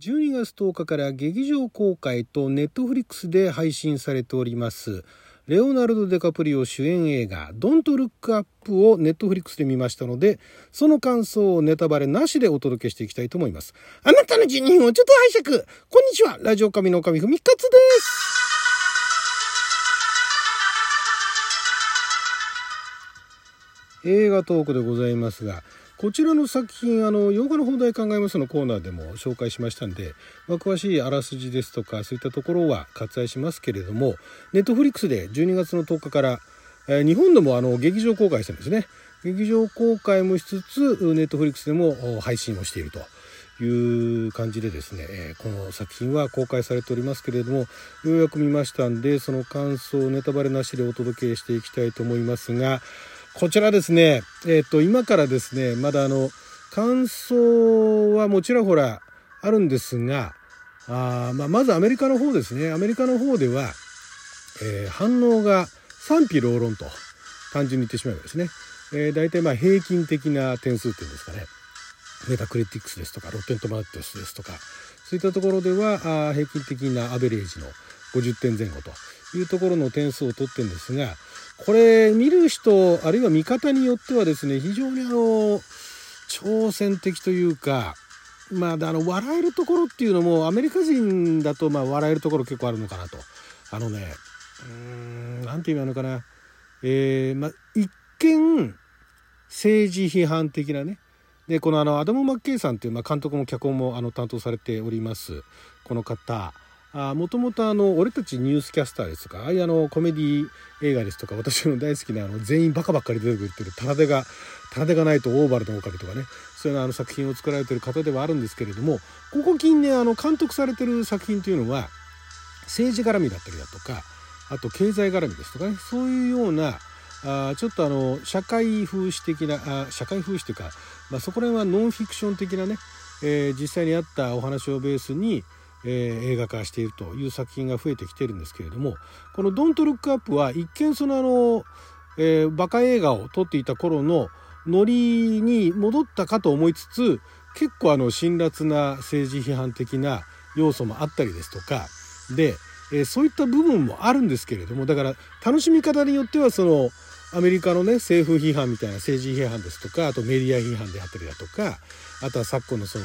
12月10日から劇場公開とネットフリックスで配信されております。レオナルド・デカプリオ主演映画「ドント・ルック・アップ」をネットフリックスで見ましたのでその感想をネタバレなしでお届けしていきたいと思います。あなたの12分をちょっと拝借。こんにちは。ラジオ神の神ふみかつです。映画トークでございますがこちらの作品あの洋画の放題考えますのコーナーでも紹介しましたんで、まあ、詳しいあらすじですとかそういったところは割愛しますけれどもネットフリックスで12月の10日から、えー、日本でもあの劇場公開してるんですね。劇場公開もしつつネットフリックスでも配信をしているという感じでですね、え、この作品は公開されておりますけれどもようやく見ましたんでその感想をネタバレなしでお届けしていきたいと思いますがこちらですね、えっ、ー、と、今からですね、まだあの、感想はもちろんほらあるんですが、あまあ、まずアメリカの方ですね。アメリカの方では、えー、反応が賛否両論と単純に言ってしまえばですね、えー、大体まあ平均的な点数っていうんですかね、メタクリティックスですとか、ロッテントマトスですとか、そういったところではあ平均的なアベレージの50点前後というところの点数を取ってるんですが、これ見る人あるいは見方によってはですね非常にあの挑戦的というかまあ、あの笑えるところっていうのもアメリカ人だとまあ笑えるところ結構あるのかなと。あのねうーん何て言うのかな。えー、まあ、一見政治批判的なね。でこのあのアダム・マッケイさんっていう、まあ、監督も脚本もあの担当されておりますこの方。もともとあの俺たちニュースキャスターですとか？ああいうあのコメディ映画ですとか私の大好きなあの全員バカばっかり出てくるってる棚手が棚手がないとオーバルの狼とかね。そういうあの作品を作られてる方ではあるんですけれどもここ近年あの監督されてる作品というのは政治絡みだったりだとかあと経済絡みですとかね。そういうようなあちょっとあの社会風刺的なあ社会風刺というか、まあ、そこら辺はノンフィクション的なね、えー、実際にあったお話をベースにえー、映画化しているという作品が増えてきてるんですけれどもこの「ドントルックアップは一見そのあの、えー、バカ映画を撮っていた頃のノリに戻ったかと思いつつ結構あの辛辣な政治批判的な要素もあったりですとかで、えー、そういった部分もあるんですけれどもだから楽しみ方によってはそのアメリカのね政府批判みたいな政治批判ですとかあとメディア批判であったりだとかあとは昨今のその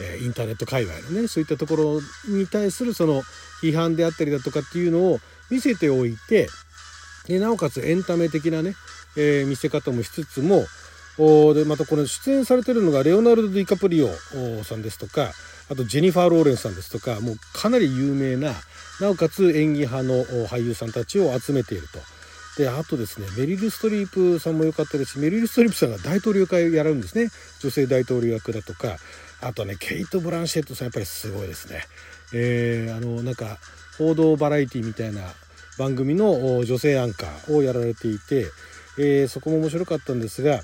えインターネット界隈のねそういったところに対するその批判であったりだとかっていうのを見せておいてでなおかつエンタメ的なね、えー、見せ方もしつつもおでまたこれ出演されてるのがレオナルド・ディカプリオさんですとかあとジェニファー・ローレンスさんですとかもうかなり有名ななおかつ演技派の俳優さんたちを集めていると。であとですねメリル・ストリープさんも良かったですしメリル・ストリープさんが大統領会をやるんですね女性大統領役だとかあとねケイト・ブランシェットさんやっぱりすごいですね。えー、あのなんか報道バラエティみたいな番組の女性アンカーをやられていて、えー、そこも面白かったんですが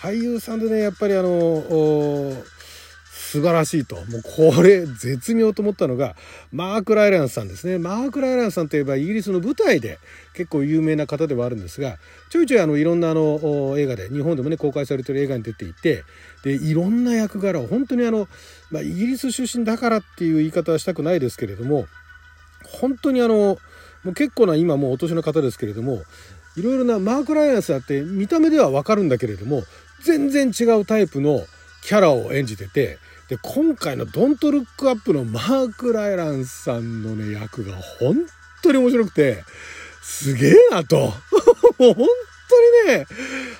俳優さんでねやっぱりあの素晴らしいと。もうこれ絶妙と思ったのがマーク・ライランスさんですね。マーク・ライランスさんといえばイギリスの舞台で結構有名な方ではあるんですがちょいちょいあのいろんなあの映画で日本でもね公開されてる映画に出ていてでいろんな役柄を本当にあの、まあ、イギリス出身だからっていう言い方はしたくないですけれども本当にあのもう結構な今もうお年の方ですけれどもいろいろなマーク・ライアンスだって見た目ではわかるんだけれども全然違うタイプのキャラを演じててで今回の「ドントルックアップのマーク・ライランさんのね役が本当に面白くてすげえなと。もう本当にね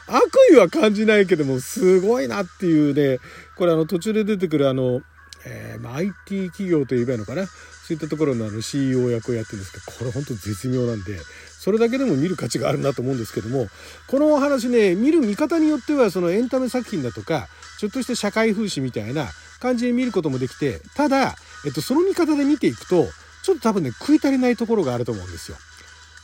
悪意は感じないけどもすごいなっていうね。これあの途中で出てくるあの、えーまあ、IT 企業と言えばいいのかな？そういったところのあの CEO 役をやってるんですけどこれ本当絶妙なんでそれだけでも見る価値があるなと思うんですけどもこのお話ね見る見方によってはそのエンタメ作品だとかちょっとした社会風刺みたいな感じで見ることもできてただ、えっと、その見方で見ていくとちょっと多分ね食い足りないところがあると思うんですよ。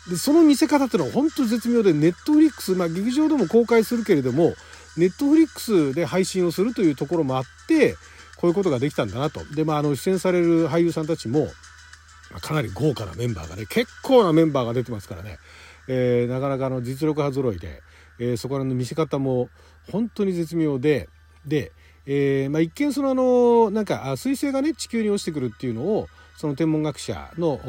でその見せ方っていうのは本当絶妙でネットフリックスまあ劇場でも公開するけれどもネットフリックスで配信をするというところもあってこういうことができたんだなと。でまああの出演される俳優さんたちもかなり豪華なメンバーがね結構なメンバーが出てますからね、えー、なかなかの実力派揃いで、えー、そこら辺の見せ方も本当に絶妙でで、えー、まあ、一見そのあのなんか彗星がね地球に落ちてくるっていうのをその天文学者の、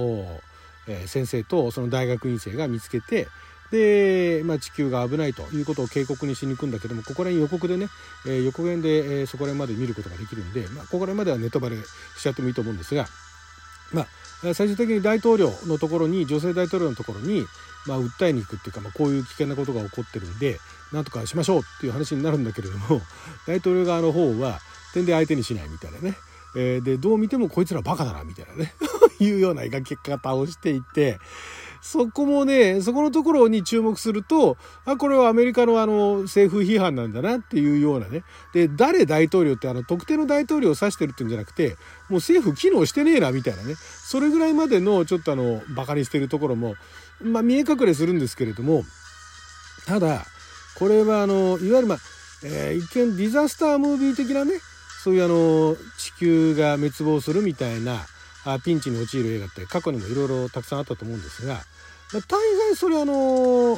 えー、先生とその大学院生が見つけてで、まあ、地球が危ないということを警告にしに行くんだけどもここら辺予告でね、えー、予告編で、えそこら辺まで見ることができるんで、まあ、ここら辺まではネタバレしちゃってもいいと思うんですが、まあ、最終的に大統領のところに女性大統領のところに、まあ、訴えに行くっていうか、まあ、こういう危険なことが起こってるんでなんとかしましょうっていう話になるんだけれども 大統領側の方は点で相手にしないみたいなね、えー、でどう見てもこいつらバカだなみたいなね。いうような描き方をしていてそこもね、そこのところに注目すると、あ、これはアメリカのあの政府批判なんだなっていうようなね。で、誰大統領ってあの特定の大統領を指してるっていうんじゃなくて、もう政府機能してねえなみたいなね。それぐらいまでのちょっとあの、馬鹿にしてるところも、まあ見え隠れするんですけれども、ただ、これはあの、いわゆるまあ、えー、一見ディザスタームービー的なね、そういうあの、地球が滅亡するみたいな、ピンチに陥る映画って過去にもいろいろたくさんあったと思うんですが、ま、大概それあの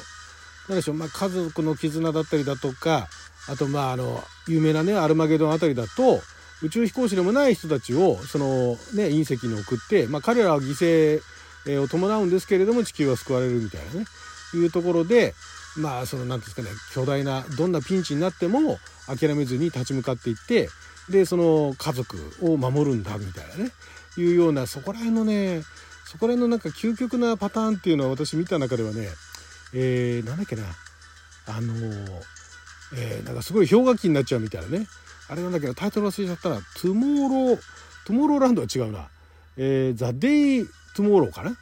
何でしょう、まあ、家族の絆だったりだとかあとまああの有名なねアルマゲドンあたりだと宇宙飛行士でもない人たちをそのね隕石に送って、まあ、彼らは犠牲を伴うんですけれども地球は救われるみたいなねいうところでまあその何ですかね巨大などんなピンチになっても諦めずに立ち向かっていってでその家族を守るんだみたいなね。いうようなそこら辺のねそこら辺のなんか究極なパターンっていうのは私見た中ではねえー、なんだっけなあのえー、なんかすごい氷河期になっちゃうみたいなね。あれなんだけどタイトル忘れちゃったら「Tomorrow」「Tomorrowland」は違うな「えー、ザ・デイ・トゥモロー」かな。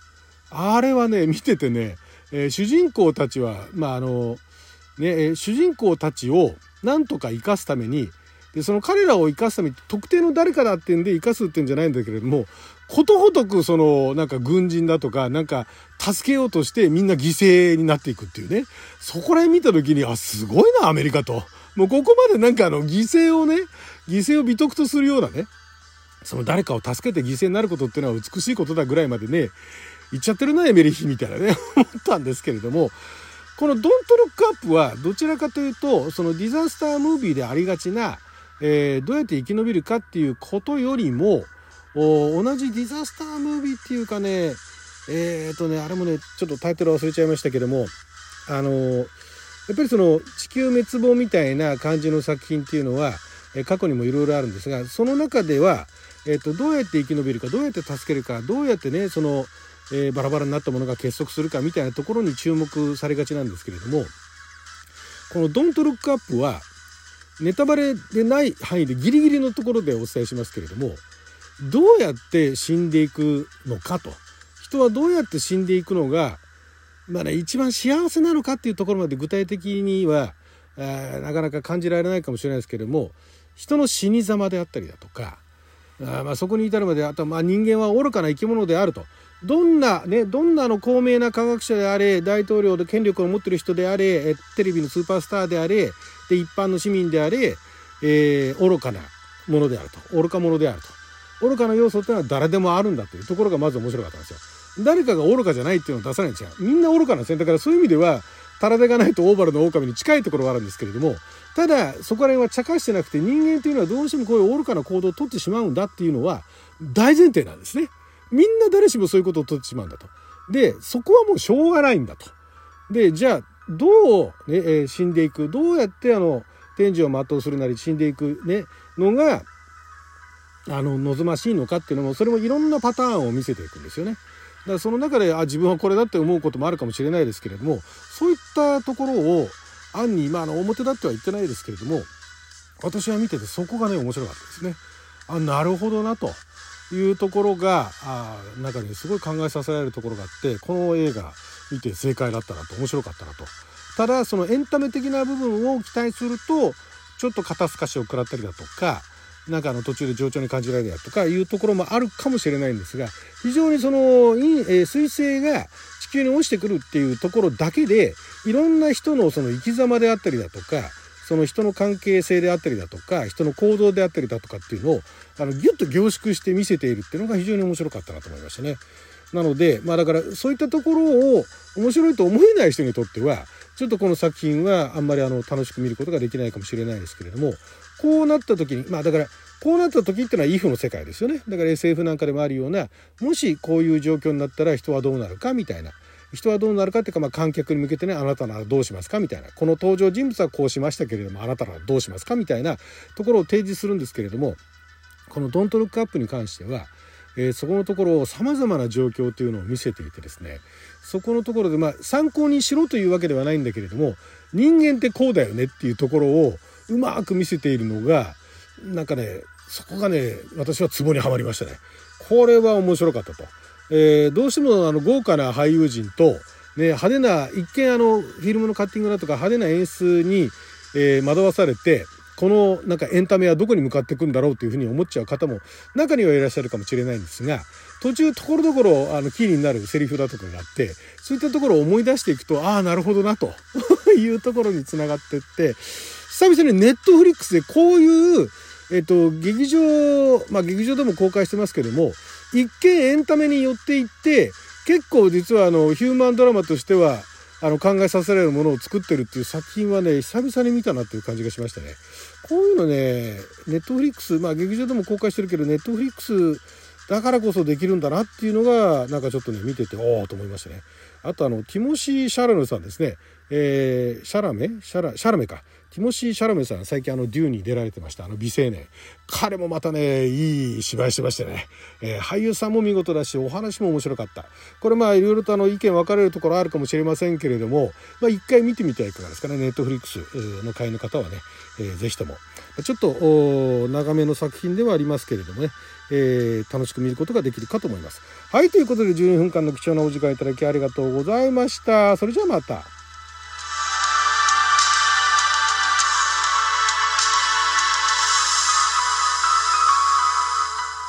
あれはね見ててね、えー、主人公たちはまああのね主人公たちをなんとか生かすためにでその彼らを生かすために特定の誰かだってんで生かすってんじゃないんだけれどもことごとくそのなんか軍人だとかなんか助けようとしてみんな犠牲になっていくっていうね。そこら辺見た時にあすごいなアメリカと。もうここまでなんかあの犠牲をね犠牲を美徳とするようなねその誰かを助けて犠牲になることっていうのは美しいことだぐらいまでね言っちゃってるなエメリヒみたいなね 思ったんですけれどもこの「ドントルックアップはどちらかというとそのディザスタームービーでありがちな、えー、どうやって生き延びるかっていうことよりも同じディザスタームービーっていうかねえっ、ー、とねあれもねちょっとタイトル忘れちゃいましたけどもあのやっぱりその地球滅亡みたいな感じの作品っていうのはえ過去にもいろいろあるんですがその中では、えーと、どうやって生き延びるかどうやって助けるかどうやってねその、え、バラバラになったものが結束するかみたいなところに注目されがちなんですけれどもこの「ドントルックアップはネタバレでない範囲でギリギリのところでお伝えしますけれどもどうやって死んでいくのかと。人はどうやって死んでいくのが、まあね、一番幸せなのかっていうところまで具体的にはえなかなか感じられないかもしれないですけれども人の死に様であったりだとかあまあそこに至るまであとまあ人間は愚かな生き物であると。どんなねどんなの高名な科学者であれ大統領で権力を持ってる人であれテレビのスーパースターであれで一般の市民であれ、えー、愚かなものであると愚か者であると愚かな要素ってのは誰でもあるんだというところがまず面白かったんですよ。誰かが愚かじゃないっていうのを出さないんですよ。みんな愚かなんですね。だからそういう意味では、タラデがないとオーバルの狼に近いところがあるんですけれども、ただ、そこら辺は茶化してなくて、人間っていうのはどうしてもこういう愚かな行動をとってしまうんだっていうのは、大前提なんですね。みんな誰しもそういうことをとってしまうんだと。で、そこはもうしょうがないんだと。で、じゃあ、どうね、えー、死んでいく、どうやってあの、天寿を全うするなり死んでいくね、のが、あの望ましいのかっていうのもそれもいろんなパターンを見せていくんですよね。だからその中であ自分はこれだって思うこともあるかもしれないですけれどもそういったところを暗に、まあ、あの表立っては言ってないですけれども私は見ててそこがね面白かったですね。あなるほどなというところがあ中にすごい考えさせられるところがあってこの映画見て正解だったなと面白かったなと。ただそのエンタメ的な部分を期待するとちょっと肩透かしを食らったりだとかなんかあの途中で冗長に感じられるやとかいうところもあるかもしれないんですが非常にその、え、彗星が地球に落ちてくるっていうところだけでいろんな人のその生き様であったりだとかその人の関係性であったりだとか人の行動であったりだとかっていうのをあのギュッと凝縮して見せているっていうのが非常に面白かったなと思いましたね。なのでまあだからそういったところを面白いと思えない人にとってはちょっとこの作品はあんまりあの楽しく見ることができないかもしれないですけれどもこうなった時にまあだからこうなった時っていうのは if の世界ですよねだから SF なんかでもあるようなもしこういう状況になったら人はどうなるかみたいな人はどうなるかっていうか、まあ、観客に向けてねあなたならどうしますかみたいなこの登場人物はこうしましたけれどもあなたならどうしますかみたいなところを提示するんですけれどもこの「ドントルックアップに関しては、えー、そこのところをさまざまな状況というのを見せていてですねそこのところで、まあ、参考にしろというわけではないんだけれども人間ってこうだよねっていうところをうまく見せているのがなんかねそこがね私はツボにはまりましたね。これは面白かったと。えー、どうしてもあの豪華な俳優陣と、ね、派手な一見あのフィルムのカッティングだとか派手な演出に、えー、惑わされてこのなんかエンタメはどこに向かっていくんだろうというふうに思っちゃう方も中にはいらっしゃるかもしれないんですが途中ところどころあのキーになるセリフだとかがあってそういったところを思い出していくとああなるほどなというところにつながってって久々にネットフリックスでこういうえっと、劇場、まあ劇場でも公開してますけども、一見エンタメに寄っていって、結構実はあの、ヒューマンドラマとしては、あの、考えさせられるものを作ってるっていう作品はね、久々に見たなっていう感じがしましたね。こういうのね、ネットフリックス、まあ劇場でも公開してるけど、 Netflix だからこそできるんだなっていうのが、なんかちょっとね、見てて、おおと思いましたね。あとあの、ティモシー・シャラメさんですね。えー、シャラメ？シャラ、シャラメか。ティモシー・シャラメさん最近あのデューンに出られてました。あの美青年。彼もまたねいい芝居してましてね、えー、俳優さんも見事だしお話も面白かった。これまあいろいろとあの意見分かれるところあるかもしれませんけれどもまあ一回見てみてはいかがですかねネットフリックスの会の方はね、えー、ぜひとも。ちょっと長めの作品ではありますけれどもね、えー、楽しく見ることができるかと思います。はいということで12分間の貴重なお時間いただきありがとうございますございました。それじゃあまた。